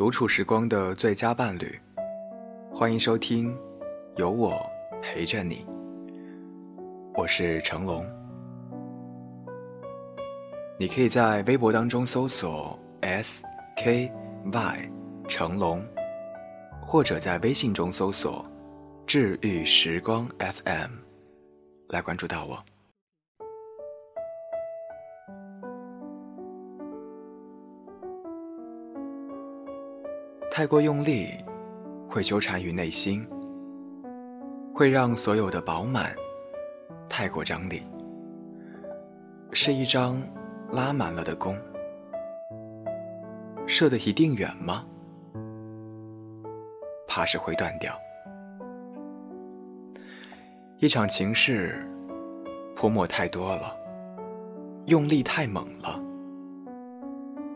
独处时光的最佳伴侣，欢迎收听，有我陪着你。我是成龙，你可以在微博当中搜索 S K Y 成龙，或者在微信中搜索治愈时光 FM 来关注到我。太过用力，会纠缠于内心，会让所有的饱满太过张力，是一张拉满了的弓，射的一定远吗？怕是会断掉。一场情事，泼墨太多了，用力太猛了，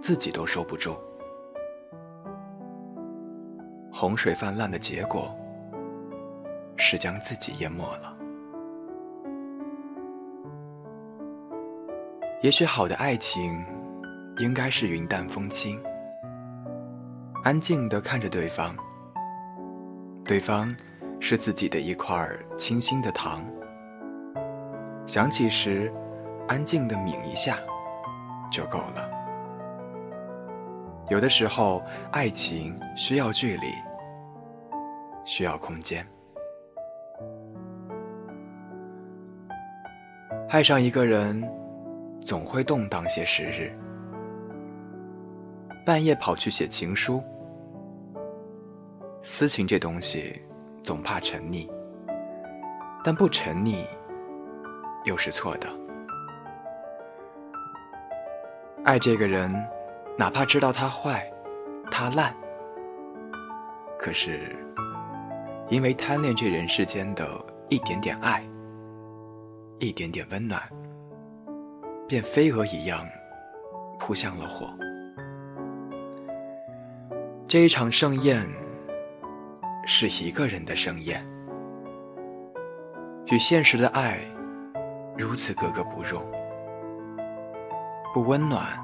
自己都收不住。洪水泛滥的结果，是将自己淹没了。也许好的爱情，应该是云淡风轻，安静的看着对方，对方是自己的一块清新的糖。想起时，安静的抿一下，就够了。有的时候，爱情需要距离。需要空间。爱上一个人，总会动荡些时日。半夜跑去写情书，私情这东西，总怕沉溺。但不沉溺，又是错的。爱这个人，哪怕知道他坏，他烂，可是。因为贪恋这人世间的一点点爱，一点点温暖，便飞蛾一样扑向了火。这一场盛宴是一个人的盛宴，与现实的爱如此格格不入，不温暖，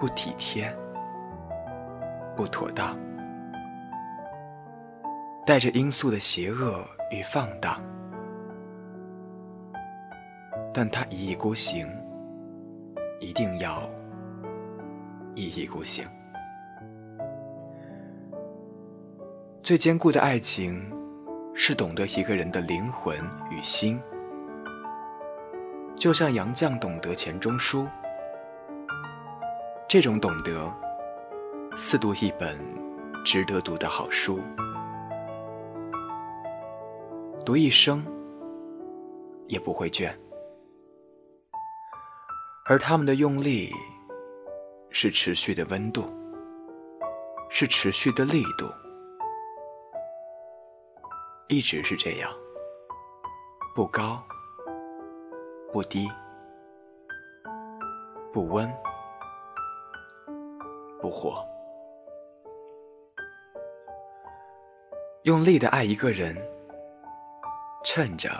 不体贴，不妥当。带着罂粟的邪恶与放荡，但他一意孤行，一定要一意孤行。最坚固的爱情，是懂得一个人的灵魂与心，就像杨绛懂得钱钟书。这种懂得，似读一本值得读的好书。读一生也不会倦，而他们的用力是持续的温度，是持续的力度，一直是这样，不高，不低，不温，不火，用力的爱一个人。趁着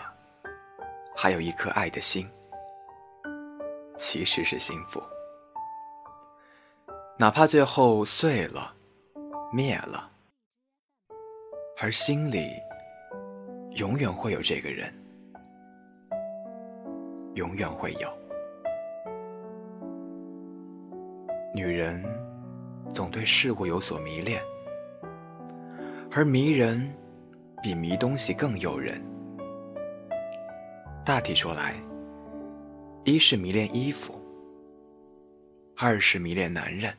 还有一颗爱的心，其实是幸福。哪怕最后碎了、灭了，而心里永远会有这个人，永远会有。女人总对事物有所迷恋，而迷人比迷东西更诱人。大体说来，一是迷恋衣服，二是迷恋男人。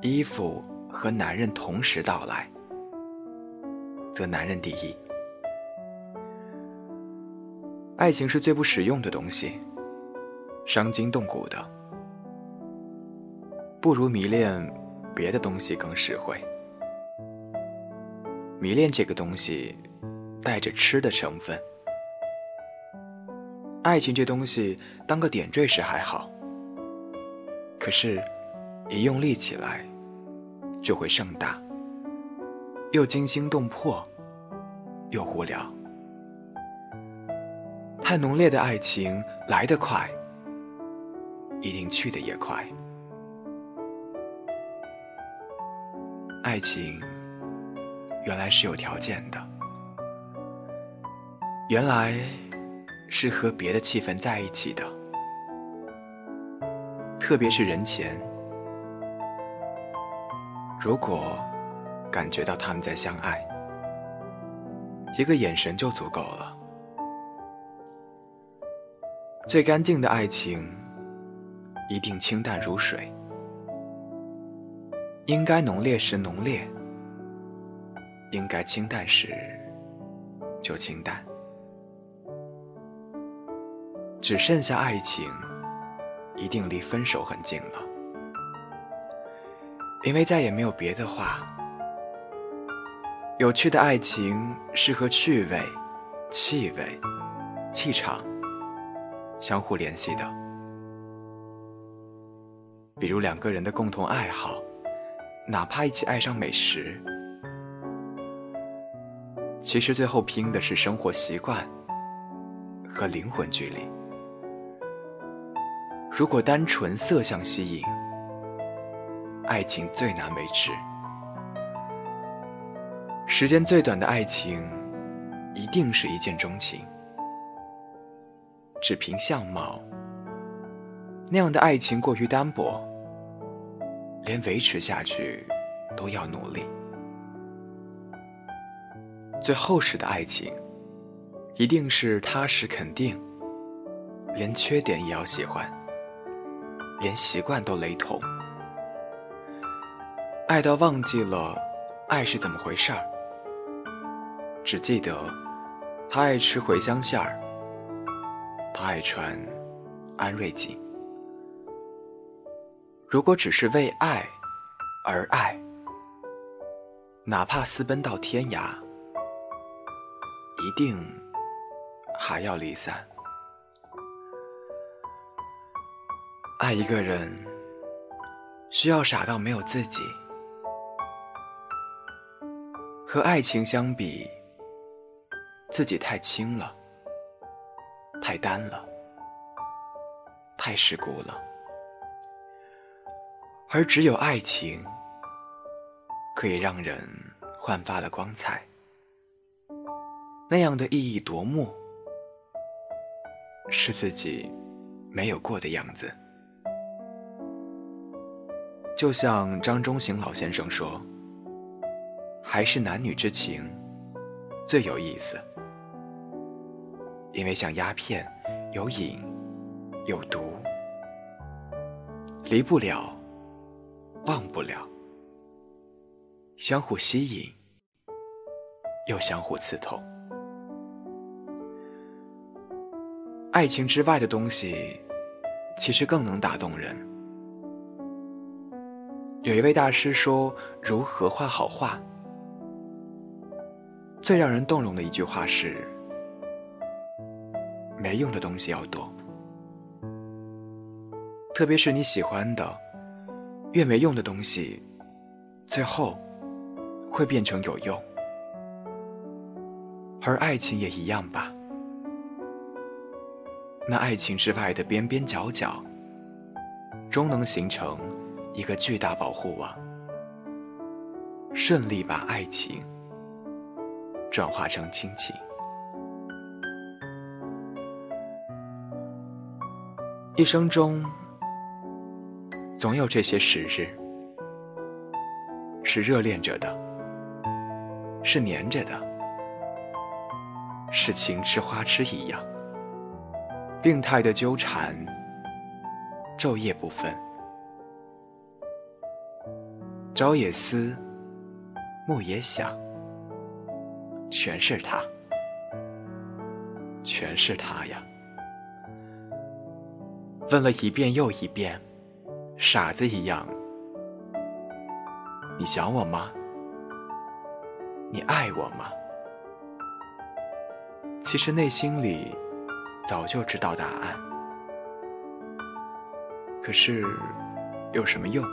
衣服和男人同时到来，则男人第一。爱情是最不实用的东西，伤筋动骨的，不如迷恋别的东西更实惠。迷恋这个东西。带着吃的成分，爱情这东西当个点缀时还好，可是，一用力起来，就会盛大，又惊心动魄，又无聊。太浓烈的爱情来得快，一定去得也快。爱情原来是有条件的，原来是和别的气氛在一起的，特别是人前，如果感觉到他们在相爱，一个眼神就足够了。最干净的爱情，一定清淡如水。应该浓烈时浓烈，应该清淡时就清淡。只剩下爱情，一定离分手很近了，因为再也没有别的话。有趣的爱情是和趣味、气味、气场相互联系的，比如两个人的共同爱好。哪怕一起爱上美食，其实最后拼的是生活习惯和灵魂距离。如果单纯色相吸引，爱情最难维持。时间最短的爱情，一定是一见钟情。只凭相貌，那样的爱情过于单薄。连维持下去都要努力。最厚实的爱情，一定是踏实肯定，连缺点也要喜欢，连习惯都雷同，爱到忘记了爱是怎么回事儿，只记得他爱吃茴香馅儿，他爱穿安瑞锦。如果只是为爱而爱，哪怕私奔到天涯，一定还要离散。爱一个人，需要傻到没有自己。和爱情相比，自己太轻了，太单了，太世故了。而只有爱情，可以让人焕发了光彩，那样的意义夺目，是自己没有过的样子。就像张中行老先生说：“还是男女之情最有意思，因为像鸦片，有瘾，有毒，离不了。”忘不了，相互吸引，又相互刺痛。爱情之外的东西，其实更能打动人。有一位大师说：“如何画好画？”最让人动容的一句话是：“没用的东西要多，特别是你喜欢的。”越没用的东西，最后会变成有用，而爱情也一样吧。那爱情之外的边边角角，终能形成一个巨大保护网，顺利把爱情转化成亲情。一生中。总有这些时日，是热恋着的，是黏着的，是情痴花痴一样，病态的纠缠，昼夜不分。朝也思，暮也想，全是他，全是他呀！问了一遍又一遍。傻子一样，你想我吗？你爱我吗？其实内心里早就知道答案，可是有什么用？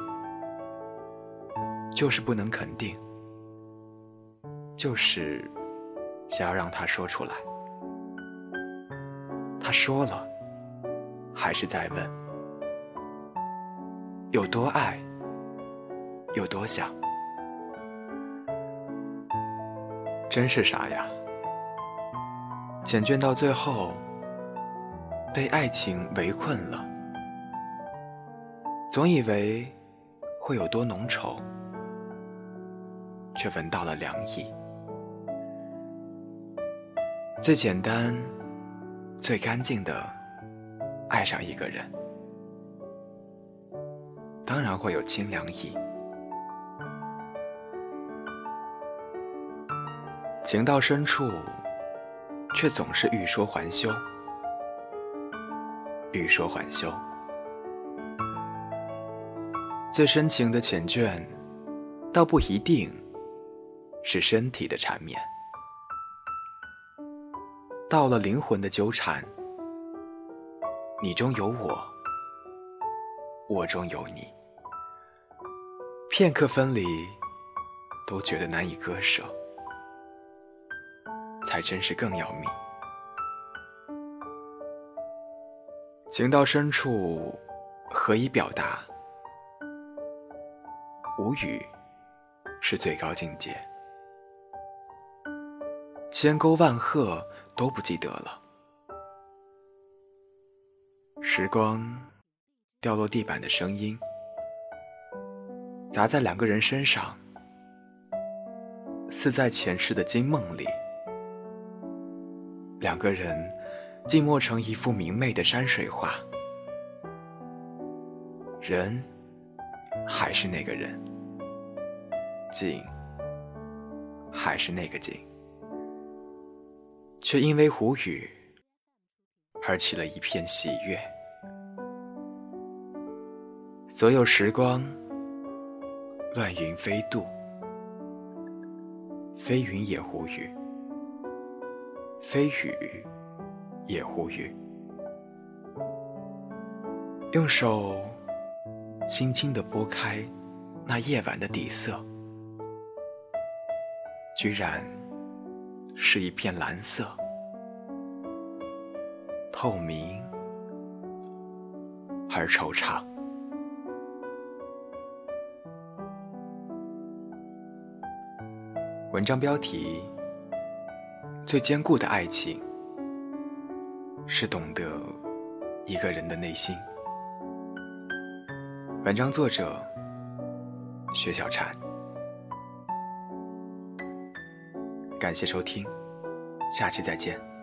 就是不能肯定，就是想要让他说出来。他说了，还是在问。有多爱，有多想，真是傻呀！简卷到最后，被爱情围困了，总以为会有多浓稠，却闻到了凉意。最简单、最干净的爱上一个人，当然会有清凉意。情到深处，却总是欲说还休，欲说还休。最深情的缱绻，倒不一定是身体的缠绵，到了灵魂的纠缠，你中有我，我中有你，片刻分离，都觉得难以割舍。才真是更要命。情到深处，何以表达？无语是最高境界。千沟万壑都不记得了。时光掉落地板的声音，砸在两个人身上，似在前世的惊梦里。两个人静默成一幅明媚的山水画，人还是那个人，景还是那个景，却因为胡语而起了一片喜悦。所有时光乱云飞渡，飞云也胡语。飞雨也忽语，用手轻轻地拨开那夜晚的底色，居然是一片蓝色，透明而惆怅。文章标题。最坚固的爱情，是懂得一个人的内心。文章作者：薛小禅。感谢收听，下期再见。